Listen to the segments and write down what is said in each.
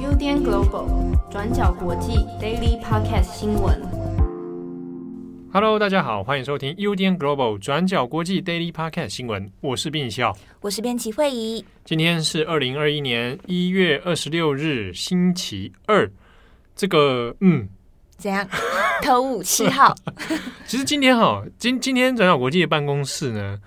UDN Global 转角国际 Daily Podcast 新闻。Hello，大家好，欢迎收听 UDN Global 转角国际 Daily Podcast 新闻。我是编辑笑，我是编辑慧仪。今天是二零二一年一月二十六日，星期二。这个，嗯，怎样？头五 七号。其实今天哈，今今天转角国际的办公室呢，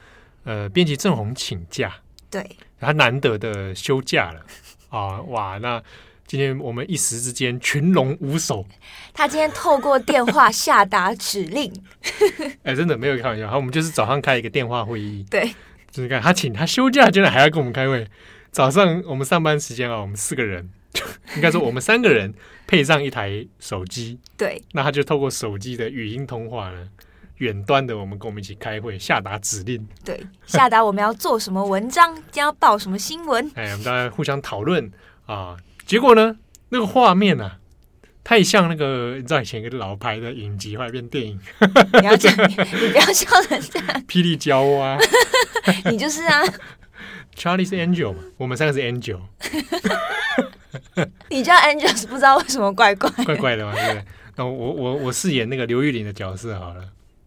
呃，编辑郑红请假，对，他难得的休假了 啊！哇，那今天我们一时之间群龙无首。他今天透过电话下达指令，哎，真的没有开玩笑。好，我们就是早上开一个电话会议，对，就是看他请他休假，竟然还要跟我们开会。早上我们上班时间啊，我们四个人。应该说，我们三个人配上一台手机，对，那他就透过手机的语音通话呢，远端的我们跟我们一起开会，下达指令，对，下达我们要做什么文章，将要报什么新闻，哎，我们大家互相讨论啊。结果呢，那个画面啊，太像那个你知道以前一个老牌的影集，后来变电影。你要讲，你不要笑成这样。霹雳娇啊，你就是啊。Charlie 是 Angel 嘛，我们三个是 Angel。你叫 Angel 不知道为什么怪怪怪怪的嘛？对不对？那我我我饰演那个刘玉玲的角色好了。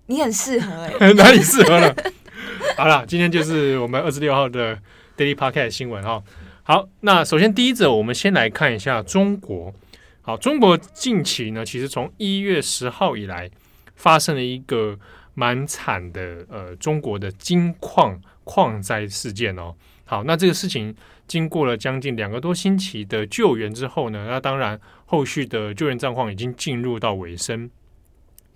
你很适合哎、哪里适合了？好了，今天就是我们二十六号的 Daily Podcast 新闻哈。好，那首先第一则，我们先来看一下中国。好，中国近期呢，其实从一月十号以来，发生了一个蛮惨的呃，中国的金矿矿灾事件哦。好，那这个事情。经过了将近两个多星期的救援之后呢，那当然后续的救援状况已经进入到尾声。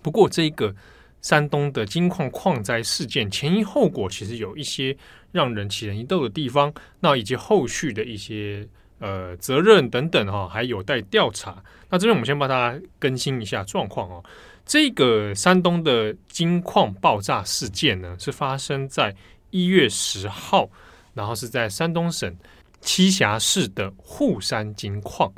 不过，这一个山东的金矿矿灾事件前因后果其实有一些让人起人疑窦的地方，那以及后续的一些呃责任等等哈、哦，还有待调查。那这边我们先帮大家更新一下状况哦。这个山东的金矿爆炸事件呢，是发生在一月十号，然后是在山东省。栖霞市的沪山金矿，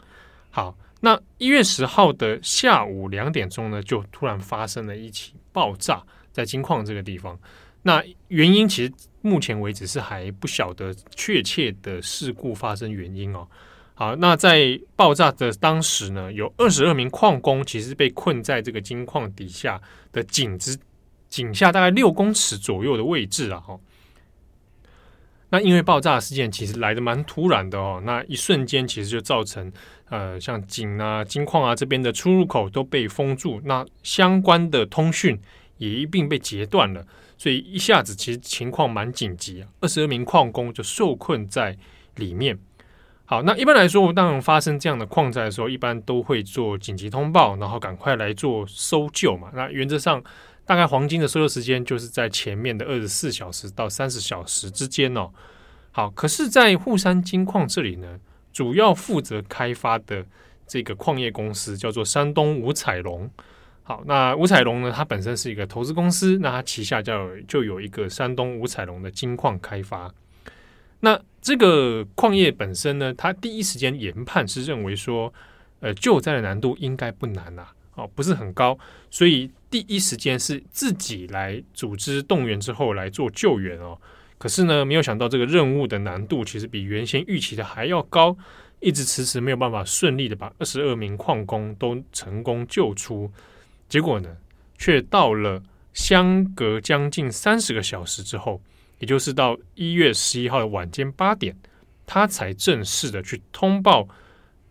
好，那一月十号的下午两点钟呢，就突然发生了一起爆炸，在金矿这个地方。那原因其实目前为止是还不晓得确切的事故发生原因哦。好，那在爆炸的当时呢，有二十二名矿工其实被困在这个金矿底下的井子井下大概六公尺左右的位置啊，哈。那因为爆炸事件其实来的蛮突然的哦，那一瞬间其实就造成呃像井啊、金矿啊这边的出入口都被封住，那相关的通讯也一并被截断了，所以一下子其实情况蛮紧急啊，二十二名矿工就受困在里面。好，那一般来说，当发生这样的矿灾的时候，一般都会做紧急通报，然后赶快来做搜救嘛。那原则上。大概黄金的搜救时间就是在前面的二十四小时到三十小时之间哦。好，可是，在沪山金矿这里呢，主要负责开发的这个矿业公司叫做山东五彩龙。好，那五彩龙呢，它本身是一个投资公司，那它旗下叫就有一个山东五彩龙的金矿开发。那这个矿业本身呢，它第一时间研判是认为说，呃，救灾的难度应该不难啊。哦，不是很高，所以第一时间是自己来组织动员之后来做救援哦。可是呢，没有想到这个任务的难度其实比原先预期的还要高，一直迟迟没有办法顺利的把二十二名矿工都成功救出。结果呢，却到了相隔将近三十个小时之后，也就是到一月十一号的晚间八点，他才正式的去通报。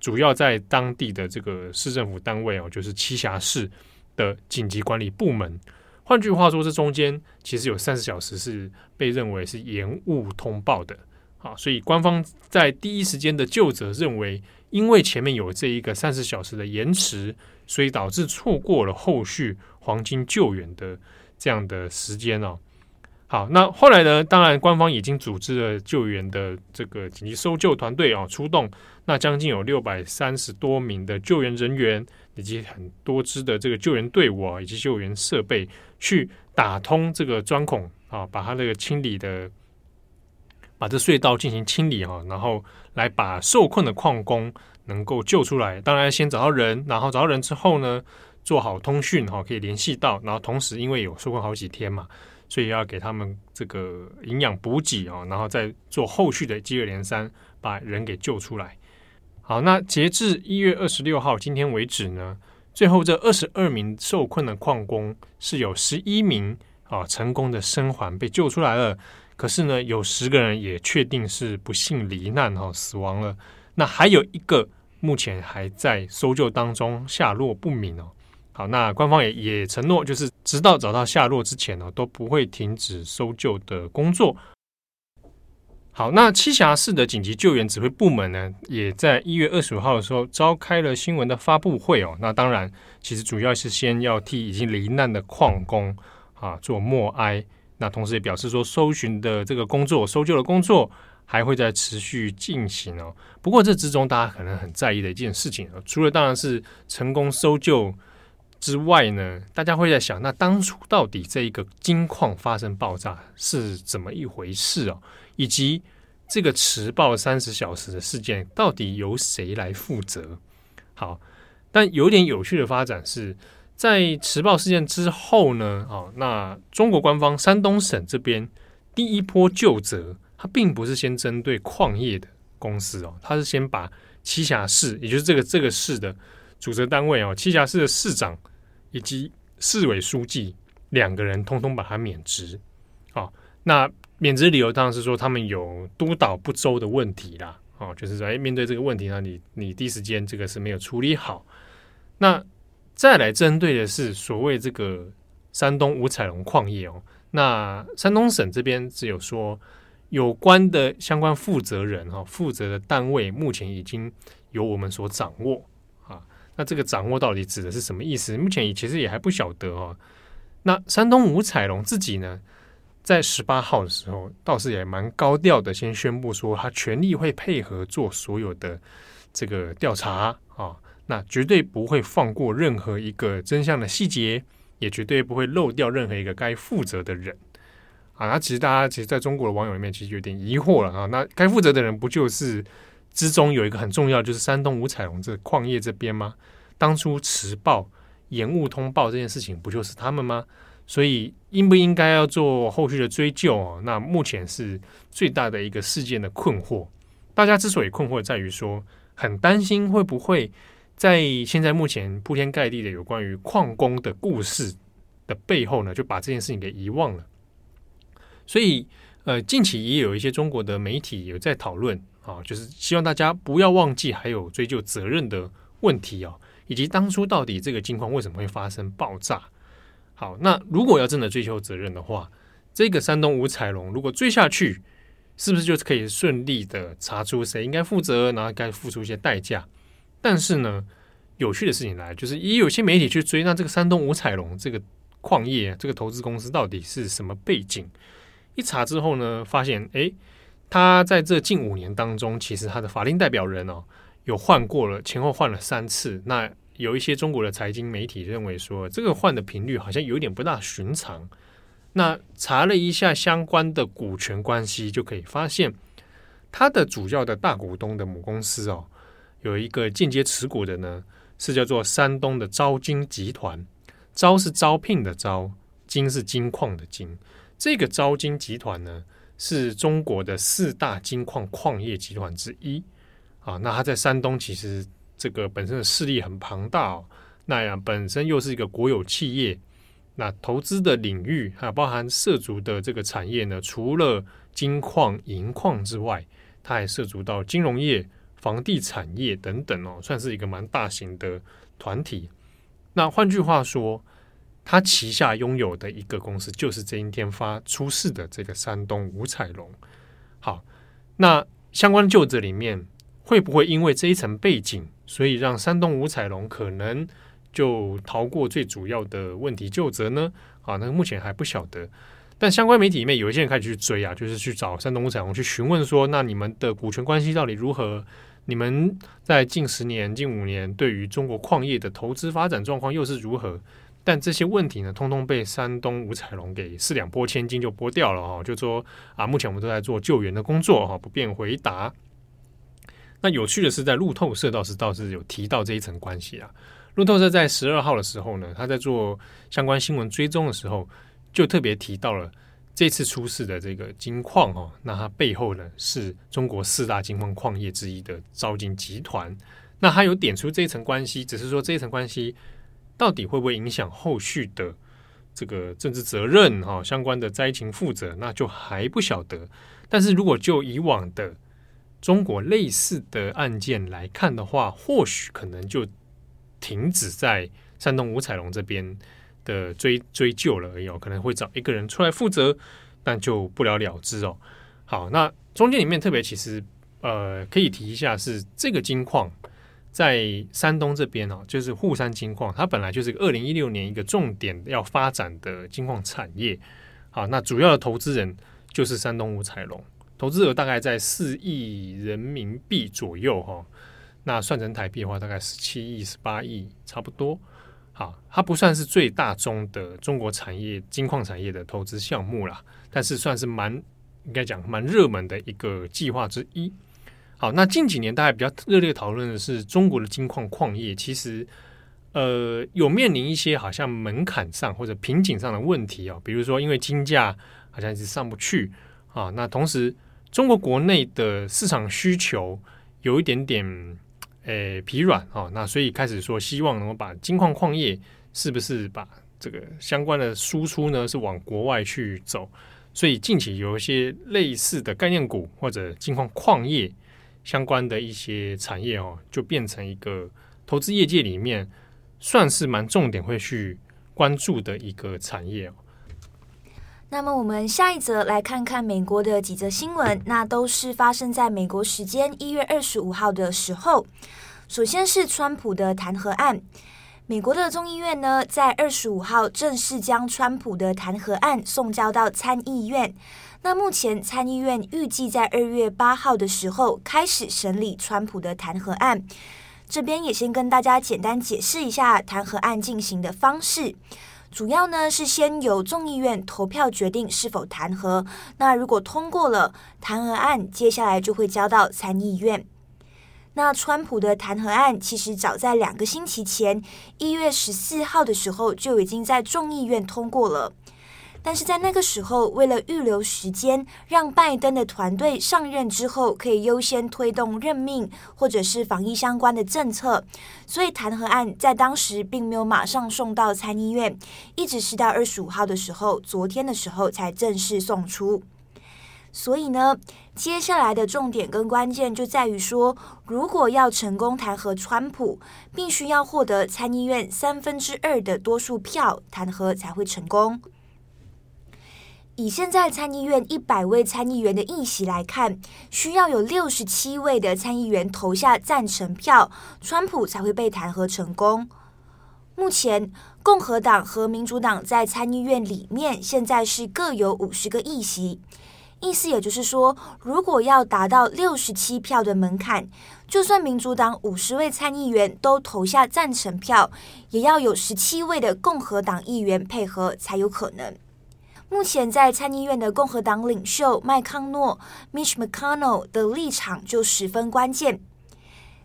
主要在当地的这个市政府单位哦，就是栖霞市的紧急管理部门。换句话说，这中间其实有三十小时是被认为是延误通报的。好，所以官方在第一时间的就责认为，因为前面有这一个三十小时的延迟，所以导致错过了后续黄金救援的这样的时间哦。好，那后来呢？当然，官方已经组织了救援的这个紧急搜救团队啊，出动。那将近有六百三十多名的救援人员，以及很多支的这个救援队伍啊，以及救援设备，去打通这个钻孔啊，把它这个清理的，把这隧道进行清理哈，然后来把受困的矿工能够救出来。当然，先找到人，然后找到人之后呢，做好通讯哈，可以联系到。然后同时，因为有受困好几天嘛。所以要给他们这个营养补给啊，然后再做后续的接二连三把人给救出来。好，那截至一月二十六号今天为止呢，最后这二十二名受困的矿工是有十一名啊成功的生还被救出来了，可是呢有十个人也确定是不幸罹难哈死亡了，那还有一个目前还在搜救当中，下落不明哦。好，那官方也也承诺，就是直到找到下落之前呢，都不会停止搜救的工作。好，那栖霞市的紧急救援指挥部门呢，也在一月二十五号的时候召开了新闻的发布会哦。那当然，其实主要是先要替已经罹难的矿工啊做默哀。那同时也表示说，搜寻的这个工作、搜救的工作还会在持续进行哦。不过这之中，大家可能很在意的一件事情啊，除了当然是成功搜救之外呢，大家会在想，那当初到底这一个金矿发生爆炸是怎么一回事哦？以及这个迟报三十小时的事件，到底由谁来负责？好，但有点有趣的发展是在迟报事件之后呢，哦，那中国官方山东省这边第一波就责，它并不是先针对矿业的公司哦，它是先把栖霞市，也就是这个这个市的主责单位哦，栖霞市的市长以及市委书记两个人通通把他免职。好，那。免职理由当然是说他们有督导不周的问题啦，哦，就是说，哎，面对这个问题呢，你你第一时间这个是没有处理好。那再来针对的是所谓这个山东五彩龙矿业哦，那山东省这边只有说有关的相关负责人哈，负责的单位目前已经由我们所掌握。那这个掌握到底指的是什么意思？目前也其实也还不晓得哦。那山东五彩龙自己呢？在十八号的时候，倒是也蛮高调的，先宣布说他全力会配合做所有的这个调查啊，那绝对不会放过任何一个真相的细节，也绝对不会漏掉任何一个该负责的人啊。那其实大家其实在中国的网友里面其实有点疑惑了啊，那该负责的人不就是之中有一个很重要，就是山东五彩龙这矿业这边吗？当初迟报延误通报这件事情，不就是他们吗？所以应不应该要做后续的追究？那目前是最大的一个事件的困惑。大家之所以困惑，在于说很担心会不会在现在目前铺天盖地的有关于矿工的故事的背后呢，就把这件事情给遗忘了。所以，呃，近期也有一些中国的媒体有在讨论啊，就是希望大家不要忘记还有追究责任的问题哦，以及当初到底这个金矿为什么会发生爆炸。好，那如果要真的追究责任的话，这个山东五彩龙如果追下去，是不是就可以顺利的查出谁应该负责，然后该付出一些代价？但是呢，有趣的事情来，就是也有些媒体去追，那这个山东五彩龙这个矿业这个投资公司到底是什么背景？一查之后呢，发现诶，他在这近五年当中，其实他的法定代表人哦，有换过了，前后换了三次。那有一些中国的财经媒体认为说，这个换的频率好像有点不大寻常。那查了一下相关的股权关系，就可以发现，他的主要的大股东的母公司哦，有一个间接持股的呢，是叫做山东的招金集团。招是招聘的招，金是金矿的金。这个招金集团呢，是中国的四大金矿矿业集团之一。啊，那它在山东其实。这个本身的势力很庞大哦，那样本身又是一个国有企业，那投资的领域还有包含涉足的这个产业呢，除了金矿、银矿之外，它还涉足到金融业、房地产业等等哦，算是一个蛮大型的团体。那换句话说，他旗下拥有的一个公司就是这一天发出事的这个山东五彩龙。好，那相关的究责里面会不会因为这一层背景？所以让山东五彩龙可能就逃过最主要的问题究责呢？啊，那目前还不晓得。但相关媒体里面有一些人开始去追啊，就是去找山东五彩龙去询问说，那你们的股权关系到底如何？你们在近十年、近五年对于中国矿业的投资发展状况又是如何？但这些问题呢，通通被山东五彩龙给四两拨千斤就拨掉了哈，就说啊，目前我们都在做救援的工作哈，不便回答。那有趣的是，在路透社倒是倒是有提到这一层关系啊。路透社在十二号的时候呢，他在做相关新闻追踪的时候，就特别提到了这次出事的这个金矿哦，那它背后呢是中国四大金矿矿业之一的招金集团。那他有点出这一层关系，只是说这一层关系到底会不会影响后续的这个政治责任哈、相关的灾情负责，那就还不晓得。但是如果就以往的中国类似的案件来看的话，或许可能就停止在山东五彩龙这边的追追究了而已，可能会找一个人出来负责，但就不了了之哦。好，那中间里面特别其实呃可以提一下是这个金矿。在山东这边哦，就是沪山金矿，它本来就是二零一六年一个重点要发展的金矿产业。好，那主要的投资人就是山东五彩龙，投资额大概在四亿人民币左右哈。那算成台币的话，大概十七亿、十八亿差不多。好，它不算是最大宗的中国产业金矿产业的投资项目啦，但是算是蛮应该讲蛮热门的一个计划之一。好，那近几年大家比较热烈讨论的是中国的金矿矿业，其实呃有面临一些好像门槛上或者瓶颈上的问题哦，比如说因为金价好像一直上不去啊，那同时中国国内的市场需求有一点点诶、疲软啊，那所以开始说希望能够把金矿矿业是不是把这个相关的输出呢是往国外去走，所以近期有一些类似的概念股或者金矿矿业。相关的一些产业哦，就变成一个投资业界里面算是蛮重点会去关注的一个产业哦。那么我们下一则来看看美国的几则新闻，那都是发生在美国时间一月二十五号的时候。首先是川普的弹劾案，美国的众议院呢在二十五号正式将川普的弹劾案送交到参议院。那目前参议院预计在二月八号的时候开始审理川普的弹劾案。这边也先跟大家简单解释一下弹劾案进行的方式。主要呢是先由众议院投票决定是否弹劾。那如果通过了弹劾案，接下来就会交到参议院。那川普的弹劾案其实早在两个星期前，一月十四号的时候就已经在众议院通过了。但是在那个时候，为了预留时间，让拜登的团队上任之后可以优先推动任命或者是防疫相关的政策，所以弹劾案在当时并没有马上送到参议院，一直是到二十五号的时候，昨天的时候才正式送出。所以呢，接下来的重点跟关键就在于说，如果要成功弹劾川普，必须要获得参议院三分之二的多数票，弹劾才会成功。以现在参议院一百位参议员的议席来看，需要有六十七位的参议员投下赞成票，川普才会被弹劾成功。目前，共和党和民主党在参议院里面现在是各有五十个议席，意思也就是说，如果要达到六十七票的门槛，就算民主党五十位参议员都投下赞成票，也要有十七位的共和党议员配合才有可能。目前在参议院的共和党领袖麦康诺 （Mitch McConnell） 的立场就十分关键，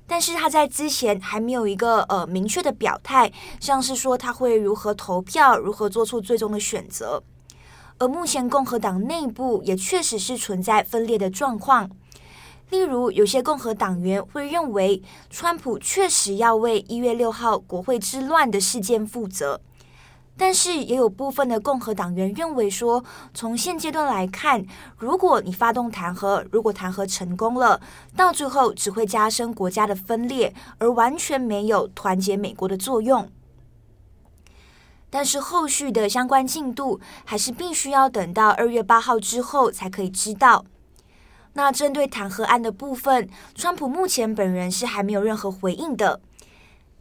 但是他在之前还没有一个呃明确的表态，像是说他会如何投票，如何做出最终的选择。而目前共和党内部也确实是存在分裂的状况，例如有些共和党员会认为，川普确实要为一月六号国会之乱的事件负责。但是也有部分的共和党员认为说，从现阶段来看，如果你发动弹劾，如果弹劾成功了，到最后只会加深国家的分裂，而完全没有团结美国的作用。但是后续的相关进度还是必须要等到二月八号之后才可以知道。那针对弹劾案的部分，川普目前本人是还没有任何回应的。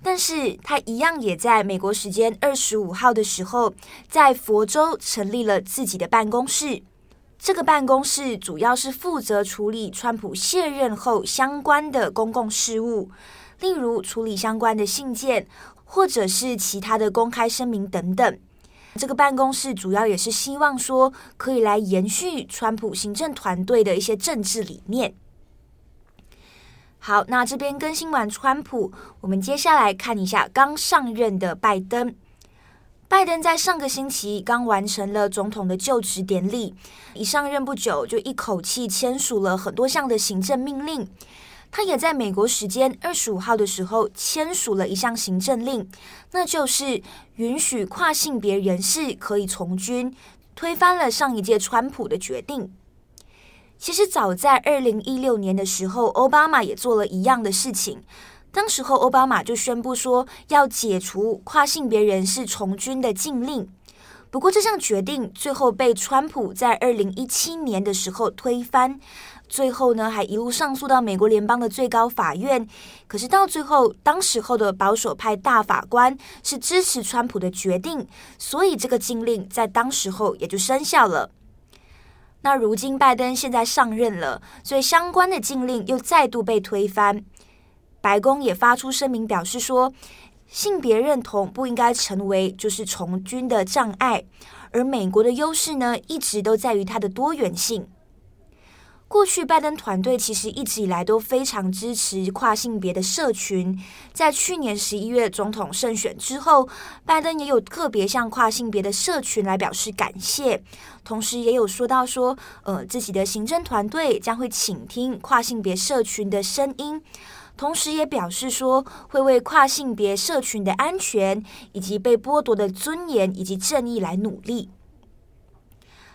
但是他一样也在美国时间二十五号的时候，在佛州成立了自己的办公室。这个办公室主要是负责处理川普卸任后相关的公共事务，例如处理相关的信件，或者是其他的公开声明等等。这个办公室主要也是希望说，可以来延续川普行政团队的一些政治理念。好，那这边更新完川普，我们接下来看一下刚上任的拜登。拜登在上个星期刚完成了总统的就职典礼，一上任不久就一口气签署了很多项的行政命令。他也在美国时间二十五号的时候签署了一项行政令，那就是允许跨性别人士可以从军，推翻了上一届川普的决定。其实早在二零一六年的时候，奥巴马也做了一样的事情。当时候，奥巴马就宣布说要解除跨性别人士从军的禁令。不过，这项决定最后被川普在二零一七年的时候推翻。最后呢，还一路上诉到美国联邦的最高法院。可是到最后，当时候的保守派大法官是支持川普的决定，所以这个禁令在当时候也就生效了。那如今拜登现在上任了，所以相关的禁令又再度被推翻。白宫也发出声明表示说，性别认同不应该成为就是从军的障碍，而美国的优势呢，一直都在于它的多元性。过去拜登团队其实一直以来都非常支持跨性别的社群，在去年十一月总统胜选之后，拜登也有特别向跨性别的社群来表示感谢，同时也有说到说，呃，自己的行政团队将会倾听跨性别社群的声音。同时也表示说，会为跨性别社群的安全以及被剥夺的尊严以及正义来努力。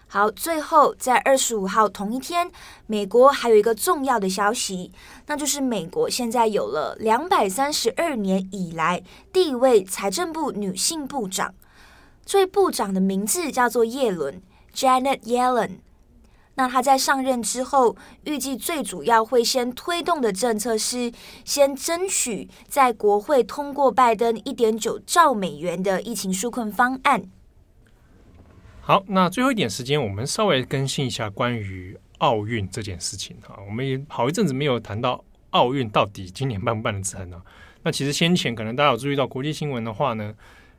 好，最后在二十五号同一天，美国还有一个重要的消息，那就是美国现在有了两百三十二年以来第一位财政部女性部长，这位部长的名字叫做叶伦 （Janet Yellen）。那他在上任之后，预计最主要会先推动的政策是先争取在国会通过拜登一点九兆美元的疫情纾困方案。好，那最后一点时间，我们稍微更新一下关于奥运这件事情哈。我们也好一阵子没有谈到奥运到底今年办不办得成呢？那其实先前可能大家有注意到国际新闻的话呢。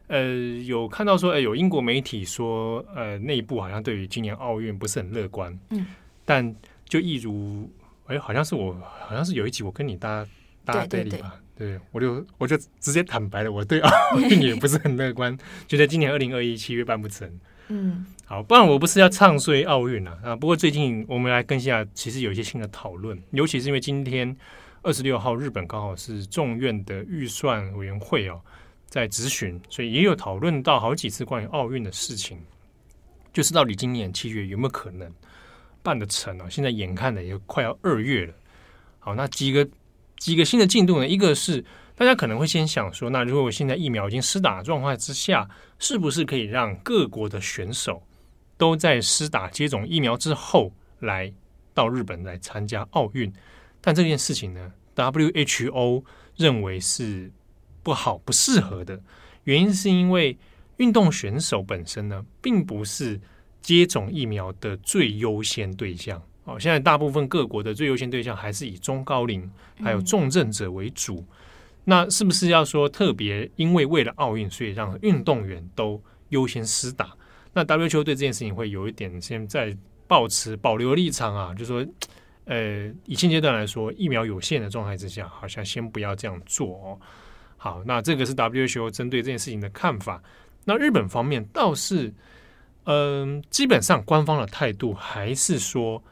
呃，有看到说，呃，有英国媒体说，呃，内部好像对于今年奥运不是很乐观。嗯，但就一如，哎，好像是我，好像是有一集我跟你搭搭对立吧，对，我就我就直接坦白了，我对奥运也不是很乐观，觉得今年二零二一七月办不成。嗯，好，不然我不是要唱衰奥运啊，啊，不过最近我们来更新一下，其实有一些新的讨论，尤其是因为今天二十六号，日本刚好是众院的预算委员会哦。在咨询，所以也有讨论到好几次关于奥运的事情，就是到底今年七月有没有可能办得成啊？现在眼看的也快要二月了。好，那几个几个新的进度呢？一个是大家可能会先想说，那如果现在疫苗已经施打状况之下，是不是可以让各国的选手都在施打接种疫苗之后来到日本来参加奥运？但这件事情呢，WHO 认为是。不好，不适合的原因是因为运动选手本身呢，并不是接种疫苗的最优先对象。哦，现在大部分各国的最优先对象还是以中高龄还有重症者为主。那是不是要说特别因为为了奥运，所以让运动员都优先施打？那 WHO 对这件事情会有一点先在保持保留立场啊，就说，呃，以现阶段来说，疫苗有限的状态之下，好像先不要这样做哦。好，那这个是 WHO 针对这件事情的看法。那日本方面倒是，嗯、基本上官方的态度还是说，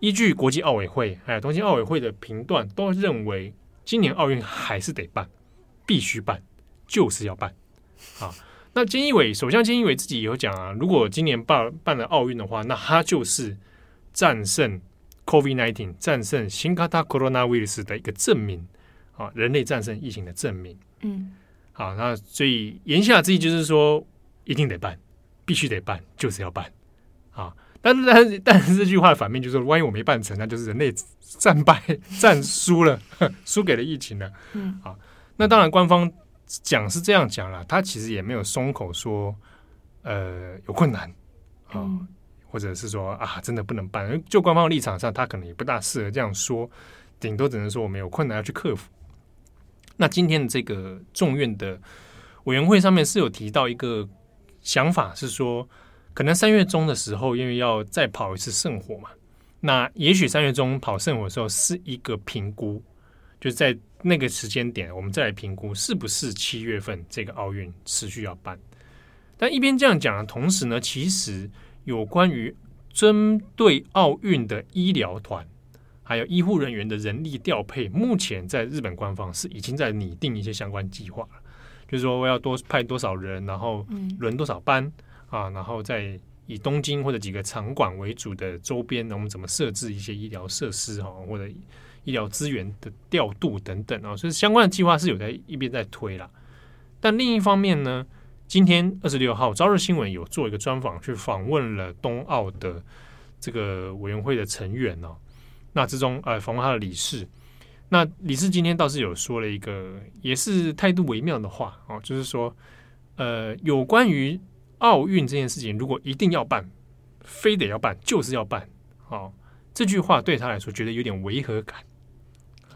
依据国际奥委会还有东京奥委会的评断，都认为今年奥运还是得办，必须办，就是要办。好，那菅义伟首相菅义伟自己有讲啊，如果今年办办了奥运的话，那他就是战胜 COVID-19，战胜新型コロナウイルス的一个证明啊，人类战胜疫情的证明。嗯，好，那所以言下之意就是说，一定得办，必须得办，就是要办，啊， 但是但是但是这句话的反面就是说，万一我没办成，那就是人类战败战输了，输给了疫情了。嗯，好，那当然官方讲是这样讲了，他其实也没有松口说，呃，有困难啊，嗯、或者是说啊，真的不能办。就官方立场上，他可能也不大适合这样说，顶多只能说我们有困难要去克服。那今天的这个众院的委员会上面是有提到一个想法，是说可能三月中的时候，因为要再跑一次圣火嘛，那也许三月中跑圣火的时候是一个评估，就在那个时间点，我们再来评估是不是七月份这个奥运持续要办。但一边这样讲的同时呢，其实有关于针对奥运的医疗团还有医护人员的人力调配，目前在日本官方是已经在拟定一些相关计划了，就是说我要多派多少人，然后轮多少班、啊，然后在以东京或者几个场馆为主的周边，我们怎么设置一些医疗设施哈，或者医疗资源的调度等等啊，所以相关的计划是有在一边在推了。但另一方面呢，今天二十六号，朝日新闻有做一个专访，去访问了冬奥的这个委员会的成员哦。那之中，呃，访问他的理事。那理事今天倒是有说了一个，也是态度微妙的话哦，就是说，呃，有关于奥运这件事情，如果一定要办，非得要办，就是要办。哦，这句话对他来说，觉得有点违和感。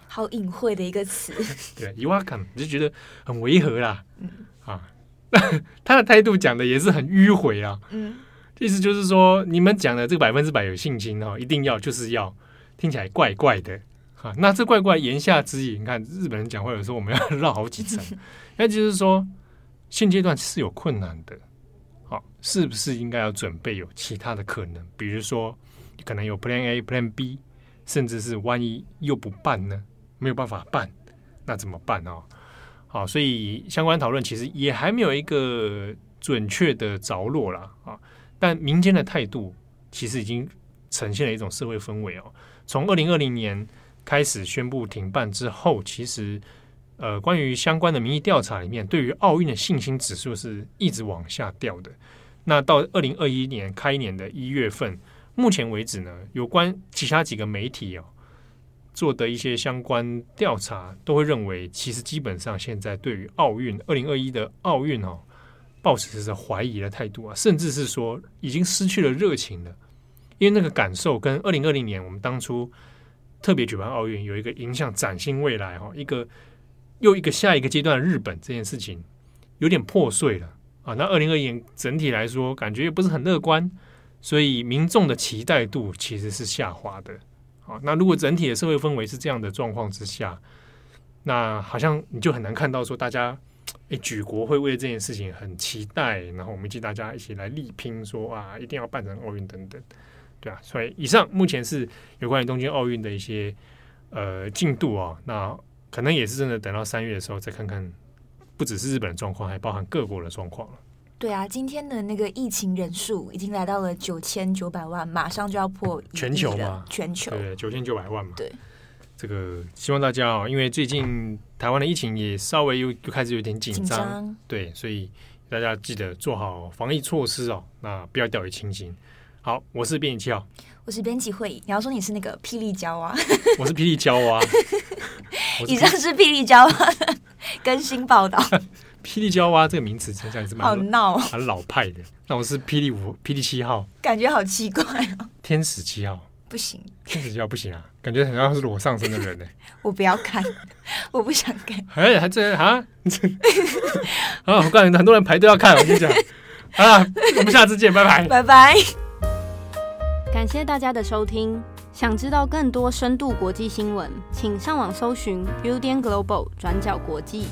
好隐晦的一个词。对，违和感，就觉得很违和啦。嗯。啊。他的态度讲的也是很迂回啊，嗯，意思就是说，你们讲的这个百分之百有信心哦，一定要就是要，听起来怪怪的啊。那这怪怪言下之意，你看日本人讲话有时候我们要绕好几层，那就是说现阶段是有困难的，好，是不是应该要准备有其他的可能？比如说可能有 Plan A、Plan B，甚至是万一又不办呢？没有办法办，那怎么办哦？好，所以相关讨论其实也还没有一个准确的着落了啊。但民间的态度其实已经呈现了一种社会氛围哦。从二零二零年开始宣布停办之后，其实呃，关于相关的民意调查里面，对于奥运的信心指数是一直往下掉的。那到二零二一年开年的一月份，目前为止呢，有关其他几个媒体哦。做的一些相关调查都会认为，其实基本上现在对于奥运二零二一的奥运哦，抱持着怀疑的态度啊，甚至是说已经失去了热情了。因为那个感受跟二零二零年我们当初特别举办奥运有一个影响崭新未来哈，一个又一个下一个阶段日本这件事情有点破碎了啊。那二零二一年整体来说感觉也不是很乐观，所以民众的期待度其实是下滑的。好，那如果整体的社会氛围是这样的状况之下，那好像你就很难看到说大家诶举国会为这件事情很期待，然后我们一起大家一起来力拼说，说啊一定要办成奥运等等，对啊，所以以上目前是有关于东京奥运的一些呃进度啊，那可能也是真的等到三月的时候再看看，不只是日本的状况，还包含各国的状况了。对啊，今天的那个疫情人数已经来到了九千九百万，马上就要破全球嘛？全球对九千九百万嘛？对，这个希望大家哦，因为最近台湾的疫情也稍微又又开始有点紧张，对，所以大家记得做好防疫措施哦，那不要掉以轻心。好，我是编辑七号，我是编辑会，你要说你是那个霹雳娇啊，我是霹雳娇娃，以上是霹雳娇娃的更新报道。霹雳娇娃这个名词实际上是蛮好闹，很老派的。那我是霹雳五、霹雳七号，感觉好奇怪哦。天使七号不行，天使七号不行啊，感觉很像是裸上身的人呢。我不要看，我不想看。哎，还这啊？啊！我告诉你，很多人排队要看。我跟你讲啊，我们下次见，拜拜，拜拜。感谢大家的收听。想知道更多深度国际新闻，请上网搜寻 Udan Global 转角国际。